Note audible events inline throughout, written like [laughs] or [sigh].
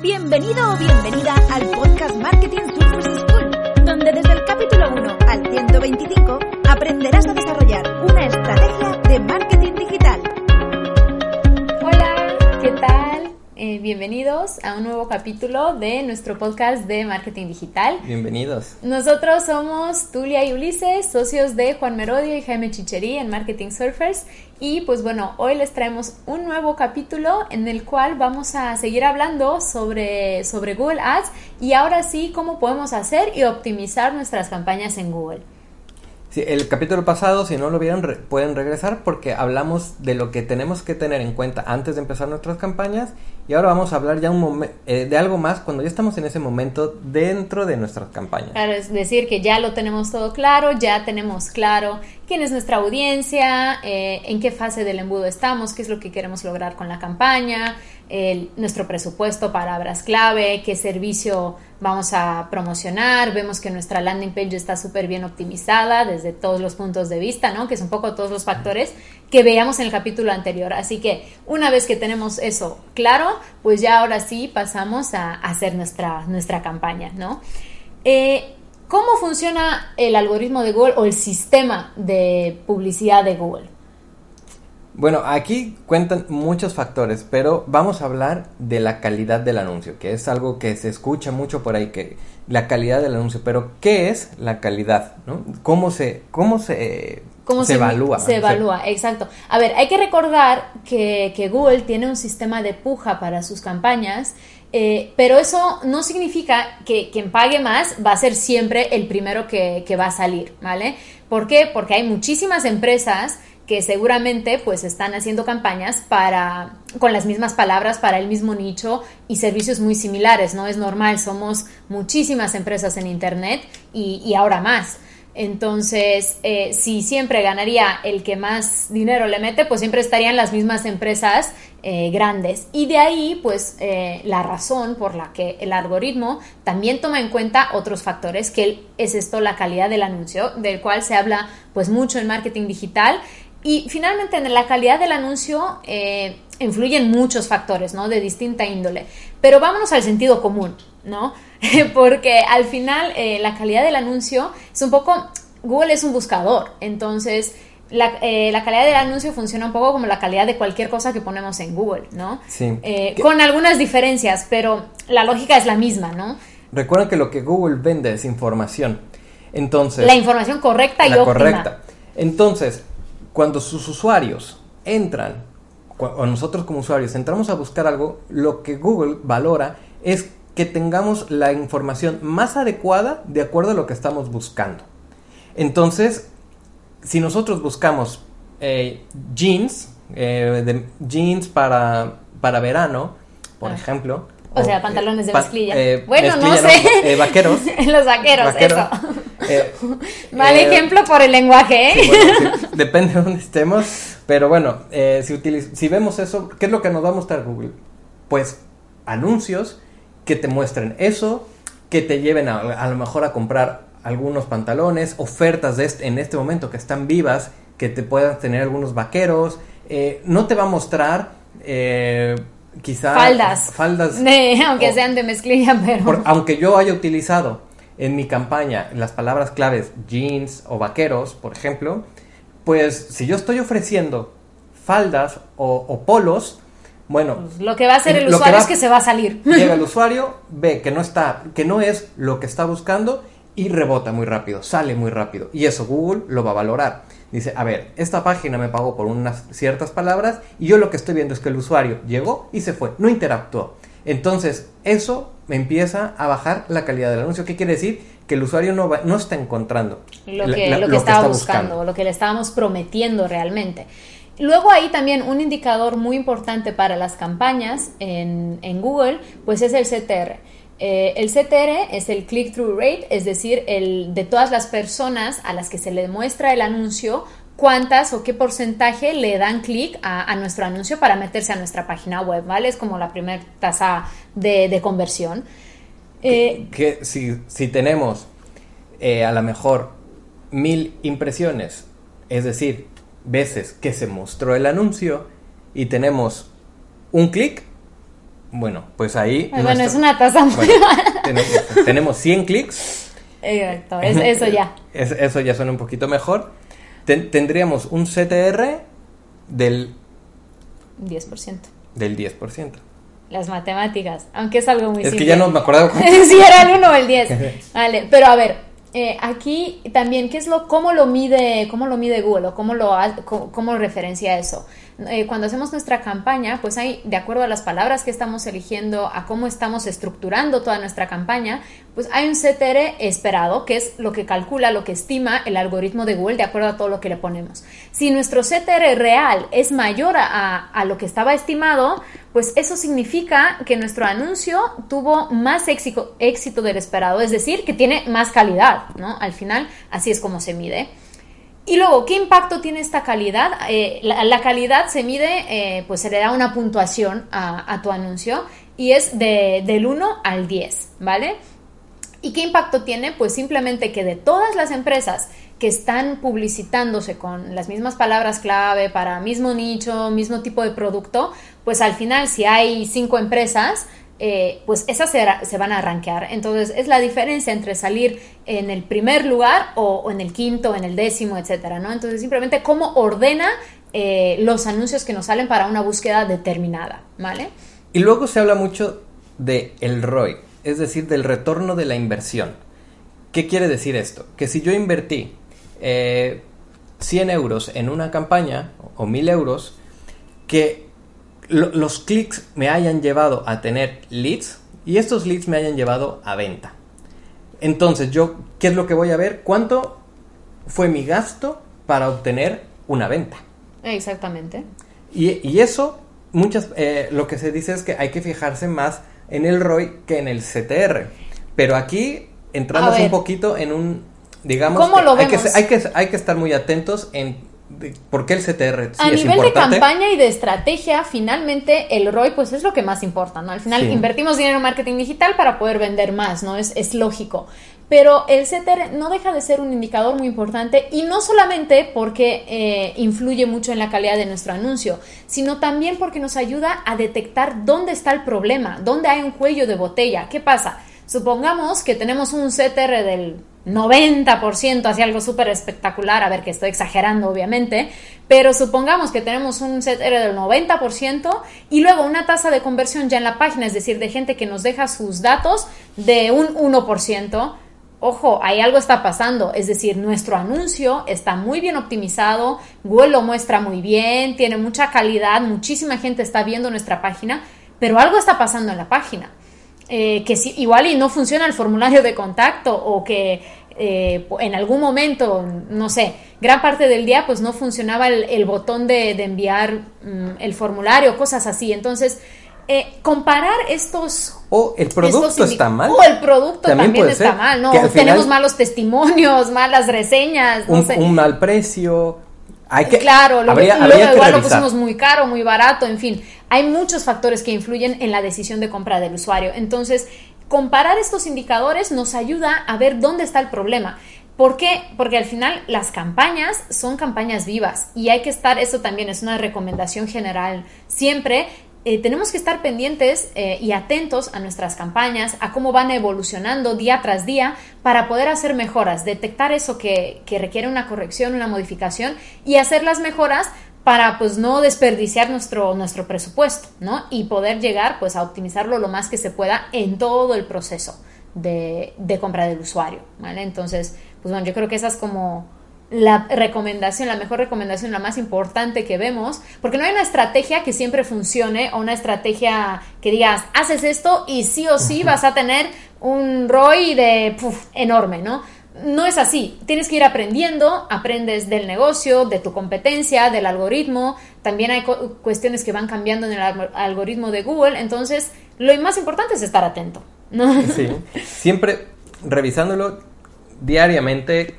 Bienvenido o bienvenida al podcast Marketing Surface School, donde desde el capítulo 1 al 125 aprenderás a desarrollar una estrategia de marketing digital. Eh, bienvenidos a un nuevo capítulo de nuestro podcast de marketing digital. Bienvenidos. Nosotros somos Tulia y Ulises, socios de Juan Merodio y Jaime Chicherí en Marketing Surfers. Y pues bueno, hoy les traemos un nuevo capítulo en el cual vamos a seguir hablando sobre, sobre Google Ads y ahora sí cómo podemos hacer y optimizar nuestras campañas en Google. Sí, el capítulo pasado, si no lo vieron, re- pueden regresar porque hablamos de lo que tenemos que tener en cuenta antes de empezar nuestras campañas y ahora vamos a hablar ya un eh, de algo más cuando ya estamos en ese momento dentro de nuestras campañas. Claro, es decir, que ya lo tenemos todo claro, ya tenemos claro quién es nuestra audiencia, eh, en qué fase del embudo estamos, qué es lo que queremos lograr con la campaña, el- nuestro presupuesto, palabras clave, qué servicio vamos a promocionar, vemos que nuestra landing page está súper bien optimizada desde todos los puntos de vista, ¿no? Que es un poco todos los factores que veíamos en el capítulo anterior. Así que una vez que tenemos eso claro, pues ya ahora sí pasamos a hacer nuestra, nuestra campaña, ¿no? Eh, ¿Cómo funciona el algoritmo de Google o el sistema de publicidad de Google? Bueno, aquí cuentan muchos factores, pero vamos a hablar de la calidad del anuncio, que es algo que se escucha mucho por ahí, que la calidad del anuncio, pero ¿qué es la calidad? ¿no? ¿Cómo se, cómo se, ¿Cómo se, evalúa? Se evalúa, exacto. A ver, hay que recordar que, que Google tiene un sistema de puja para sus campañas, eh, pero eso no significa que quien pague más va a ser siempre el primero que, que va a salir, ¿vale? ¿Por qué? Porque hay muchísimas empresas que seguramente pues están haciendo campañas para con las mismas palabras para el mismo nicho y servicios muy similares, no es normal, somos muchísimas empresas en internet y, y ahora más. Entonces, eh, si siempre ganaría el que más dinero le mete, pues siempre estarían las mismas empresas eh, grandes. Y de ahí, pues, eh, la razón por la que el algoritmo también toma en cuenta otros factores, que es esto, la calidad del anuncio, del cual se habla pues mucho en marketing digital. Y finalmente, en la calidad del anuncio eh, influyen muchos factores, ¿no? De distinta índole. Pero vámonos al sentido común, ¿no? [laughs] Porque al final eh, la calidad del anuncio es un poco, Google es un buscador, entonces la, eh, la, calidad del anuncio funciona un poco como la calidad de cualquier cosa que ponemos en Google, ¿no? Sí. Eh, con algunas diferencias, pero la lógica es la misma, ¿no? Recuerden que lo que Google vende es información. Entonces, la información correcta y la óptima. correcta. Entonces, cuando sus usuarios entran, o nosotros como usuarios entramos a buscar algo, lo que Google valora es que tengamos la información más adecuada de acuerdo a lo que estamos buscando. Entonces, si nosotros buscamos eh, jeans, eh, de, jeans para, para verano, por ah. ejemplo. O, o sea, pantalones de mezclilla. Eh, bueno, mezclilla, no sé. No, vaqueros. [laughs] Los vaqueros, vaqueros. eso. [laughs] Mal ejemplo por el lenguaje, ¿eh? Sí, bueno, sí, [laughs] depende de dónde estemos. Pero bueno, eh, si, si vemos eso, ¿qué es lo que nos va a mostrar Google? Pues anuncios que te muestren eso, que te lleven a, a lo mejor a comprar algunos pantalones, ofertas de este, en este momento que están vivas, que te puedan tener algunos vaqueros. Eh, no te va a mostrar eh, quizás faldas, faldas [laughs] aunque o, sean de mezclilla, pero por, aunque yo haya utilizado en mi campaña las palabras claves jeans o vaqueros, por ejemplo, pues si yo estoy ofreciendo faldas o, o polos, bueno, pues lo que va a hacer el usuario va, es que se va a salir. [laughs] Llega el [laughs] usuario, ve que no está, que no es lo que está buscando y rebota muy rápido, sale muy rápido. Y eso Google lo va a valorar. Dice, a ver, esta página me pagó por unas ciertas palabras y yo lo que estoy viendo es que el usuario llegó y se fue, no interactuó. Entonces, eso me empieza a bajar la calidad del anuncio. ¿Qué quiere decir? Que el usuario no, va, no está encontrando lo que, la, la, lo que lo estaba está buscando, buscando, lo que le estábamos prometiendo realmente. Luego ahí también un indicador muy importante para las campañas en, en Google, pues es el CTR. Eh, el CTR es el click-through rate, es decir, el de todas las personas a las que se le muestra el anuncio, cuántas o qué porcentaje le dan clic a, nuestro anuncio para meterse a nuestra página web, ¿vale? Es como la primera tasa de, conversión. que, eh, si, tenemos eh, a lo mejor mil impresiones, es decir, veces que se mostró el anuncio y tenemos un clic, bueno, pues ahí... Bueno, es una tasa muy [laughs] tenemos, tenemos, 100 clics. Exacto, eso ya. [laughs] eso ya suena un poquito mejor. Tendríamos un CTR del... 10%. Del 10%. Las matemáticas, aunque es algo muy simple. Es que ya no me acordaba. [laughs] si era el 1 o el 10. [laughs] vale, pero a ver, eh, aquí también, ¿qué es lo, cómo lo mide, cómo lo mide Google o cómo lo, cómo referencia eso? Eh, cuando hacemos nuestra campaña, pues hay, de acuerdo a las palabras que estamos eligiendo, a cómo estamos estructurando toda nuestra campaña, pues hay un CTR esperado, que es lo que calcula, lo que estima el algoritmo de Google de acuerdo a todo lo que le ponemos. Si nuestro CTR real es mayor a, lo que estaba estimado, pues eso significa que nuestro anuncio tuvo más éxito, éxito del esperado, es decir, que tiene más calidad, ¿no? Al final, así es como se mide. Y luego, ¿qué impacto tiene esta calidad? Eh, la, calidad se mide, eh, pues se le da una puntuación a, tu anuncio y es de, del 1 al 10, ¿vale? ¿Y qué impacto tiene? Pues simplemente que de todas las empresas que están publicitándose con las mismas palabras clave para mismo nicho, mismo tipo de producto, pues al final si hay cinco empresas, eh, pues esas se, van a rankear. Entonces es la diferencia entre salir en el primer lugar o, en el quinto, en el décimo, etcétera, ¿no? Entonces simplemente cómo ordena eh, los anuncios que nos salen para una búsqueda determinada, ¿vale? Y luego se habla mucho de el ROI, es decir, del retorno de la inversión. ¿Qué quiere decir esto? Que si yo invertí 100 eh, euros en una campaña o 1000 euros, que los clics me hayan llevado a tener leads y estos leads me hayan llevado a venta. Entonces, yo, ¿qué es lo que voy a ver? ¿Cuánto fue mi gasto para obtener una venta? Exactamente. Y, eso, muchas, eh, lo que se dice es que hay que fijarse más en el ROI que en el CTR. Pero aquí entramos un poquito en un, digamos, ¿Cómo lo hay, que, hay, que, hay que estar muy atentos en ¿Por qué el CTR? a nivel de campaña y de estrategia, finalmente el ROI pues es lo que más importa, ¿no? Al final invertimos dinero en marketing digital para poder vender más, ¿no? Es, es lógico. Pero el CTR no deja de ser un indicador muy importante y no solamente porque eh, influye mucho en la calidad de nuestro anuncio, sino también porque nos ayuda a detectar dónde está el problema, dónde hay un cuello de botella. ¿Qué pasa? Supongamos que tenemos un CTR del 90% hacia algo súper espectacular, a ver que estoy exagerando obviamente, pero supongamos que tenemos un CTR del 90% y luego una tasa de conversión ya en la página, es decir, de gente que nos deja sus datos de un 1%. Ojo, ahí algo está pasando, es decir, nuestro anuncio está muy bien optimizado, Google lo muestra muy bien, tiene mucha calidad, muchísima gente está viendo nuestra página, pero algo está pasando en la página. Eh, que si, igual y no funciona el formulario de contacto o que eh, en algún momento, no sé, gran parte del día pues no funcionaba el, botón de, enviar mm, el formulario, cosas así. Entonces, eh, comparar estos... O el producto está mal. O el producto también, está mal, ¿no? Tenemos malos testimonios, [laughs] malas reseñas, no un, un mal precio, hay que, claro, lo, luego igual lo pusimos muy caro, muy barato, en fin. Hay muchos factores que influyen en la decisión de compra del usuario. Entonces, comparar estos indicadores nos ayuda a ver dónde está el problema. ¿Por qué? Porque al final las campañas son campañas vivas y hay que estar, eso también es una recomendación general, siempre eh, tenemos que estar pendientes eh, y atentos a nuestras campañas, a cómo van evolucionando día tras día para poder hacer mejoras, detectar eso que, requiere una corrección, una modificación y hacer las mejoras para pues no desperdiciar nuestro, nuestro presupuesto, ¿no? Y poder llegar pues a optimizarlo lo más que se pueda en todo el proceso de, de compra del usuario, ¿vale? Entonces, pues bueno, yo creo que esas como la recomendación, la mejor recomendación, la más importante que vemos, porque no hay una estrategia que siempre funcione o una estrategia que digas, haces esto y sí o sí vas a tener un ROI de enorme, ¿no? No es así, tienes que ir aprendiendo, aprendes del negocio, de tu competencia, del algoritmo, también hay cuestiones que van cambiando en el algoritmo de Google, entonces lo más importante es estar atento. Sí, siempre revisándolo diariamente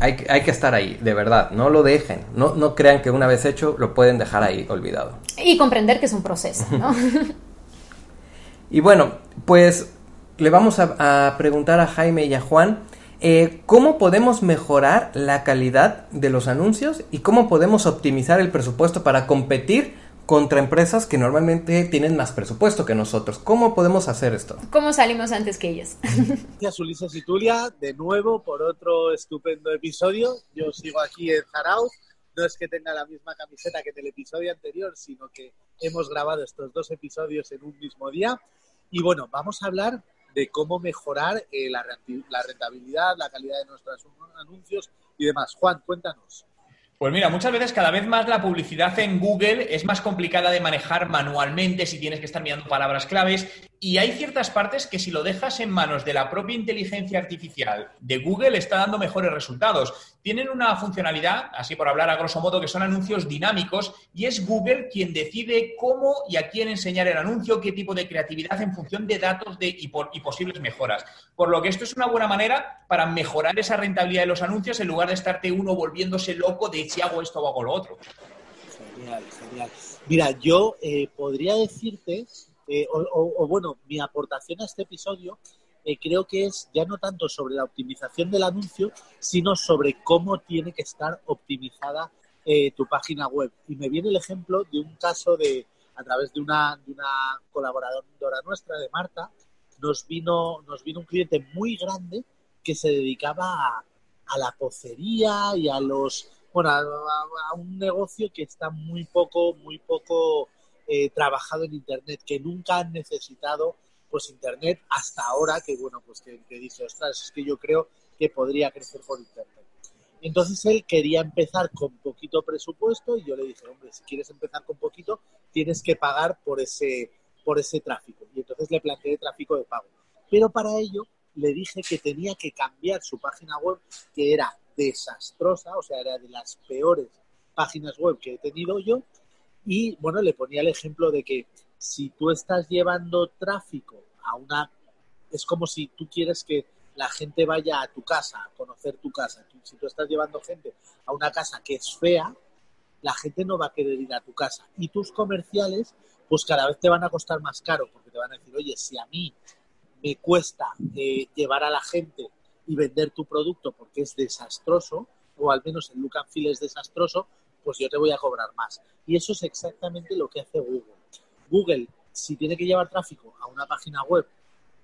hay, hay, que estar ahí, de verdad, no lo dejen, no, no crean que una vez hecho lo pueden dejar ahí olvidado. Y comprender que es un proceso, ¿no? [laughs] y bueno, pues le vamos a, preguntar a Jaime y a Juan eh, cómo podemos mejorar la calidad de los anuncios y cómo podemos optimizar el presupuesto para competir contra empresas que normalmente tienen más presupuesto que nosotros. ¿Cómo podemos hacer esto? ¿Cómo salimos antes que ellos? [laughs] Gracias Ulises y Tulia, de nuevo por otro estupendo episodio. Yo sigo aquí en Zarauz. No es que tenga la misma camiseta que en el episodio anterior, sino que hemos grabado estos dos episodios en un mismo día. Y bueno, vamos a hablar de cómo mejorar eh, la rentabilidad, la calidad de nuestros anuncios y demás. Juan, cuéntanos. Pues mira, muchas veces cada vez más la publicidad en Google es más complicada de manejar manualmente si tienes que estar mirando palabras claves y hay ciertas partes que si lo dejas en manos de la propia inteligencia artificial de Google está dando mejores resultados. Tienen una funcionalidad, así por hablar a grosso modo, que son anuncios dinámicos y es Google quien decide cómo y a quién enseñar el anuncio, qué tipo de creatividad en función de datos de, y, y posibles mejoras. Por lo que esto es una buena manera para mejorar esa rentabilidad de los anuncios en lugar de estarte uno volviéndose loco de si hago esto o hago lo otro. Genial, genial. Mira, yo eh, podría decirte eh, o, bueno, mi aportación a este episodio eh, creo que es ya no tanto sobre la optimización del anuncio, sino sobre cómo tiene que estar optimizada eh, tu página web. Y me viene el ejemplo de un caso de, a través de una, colaboradora nuestra, de Marta, nos vino, nos vino un cliente muy grande que se dedicaba a, la pocería y a los, bueno, a un negocio que está muy poco, muy poco trabajado en Internet, que nunca han necesitado pues Internet hasta ahora, que bueno, pues que, dice, ostras, es que yo creo que podría crecer por Internet. Entonces él quería empezar con poquito presupuesto y yo le dije, hombre, si quieres empezar con poquito, tienes que pagar por ese, por ese tráfico. Y entonces le planteé tráfico de pago. Pero para ello le dije que tenía que cambiar su página web, que era desastrosa, o sea, era de las peores páginas web que he tenido yo, y bueno, le ponía el ejemplo de que si tú estás llevando tráfico a una... Es como si tú quieres que la gente vaya a tu casa, a conocer tu casa. Si tú estás llevando gente a una casa que es fea, la gente no va a querer ir a tu casa. Y tus comerciales, pues cada vez te van a costar más caro, porque te van a decir, oye, si a mí me cuesta eh, llevar a la gente y vender tu producto porque es desastroso, o al menos el look and feel es desastroso, pues yo te voy a cobrar más. Y eso es exactamente lo que hace Google. Google, si tiene que llevar tráfico a una página web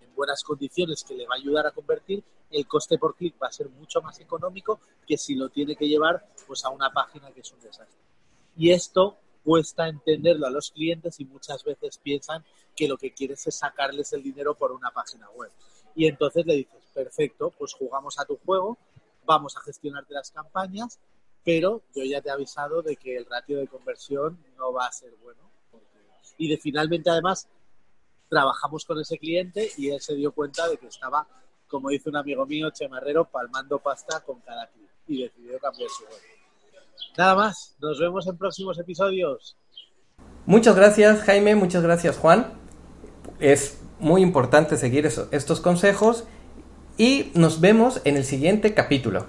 en buenas condiciones que le va a ayudar a convertir, el coste por clic va a ser mucho más económico que si lo tiene que llevar pues a una página que es un desastre. Y esto cuesta entenderlo a los clientes y muchas veces piensan que lo que quieres es sacarles el dinero por una página web. Y entonces le dices, perfecto, pues jugamos a tu juego, vamos a gestionarte las campañas pero yo ya te he avisado de que el ratio de conversión no va a ser bueno. Y de finalmente, además, trabajamos con ese cliente y él se dio cuenta de que estaba, como dice un amigo mío, Chemarrero, palmando pasta con cada y decidió cambiar su web. Nada más, nos vemos en próximos episodios. Muchas gracias Jaime, muchas gracias Juan. Es muy importante seguir estos consejos y nos vemos en el siguiente capítulo.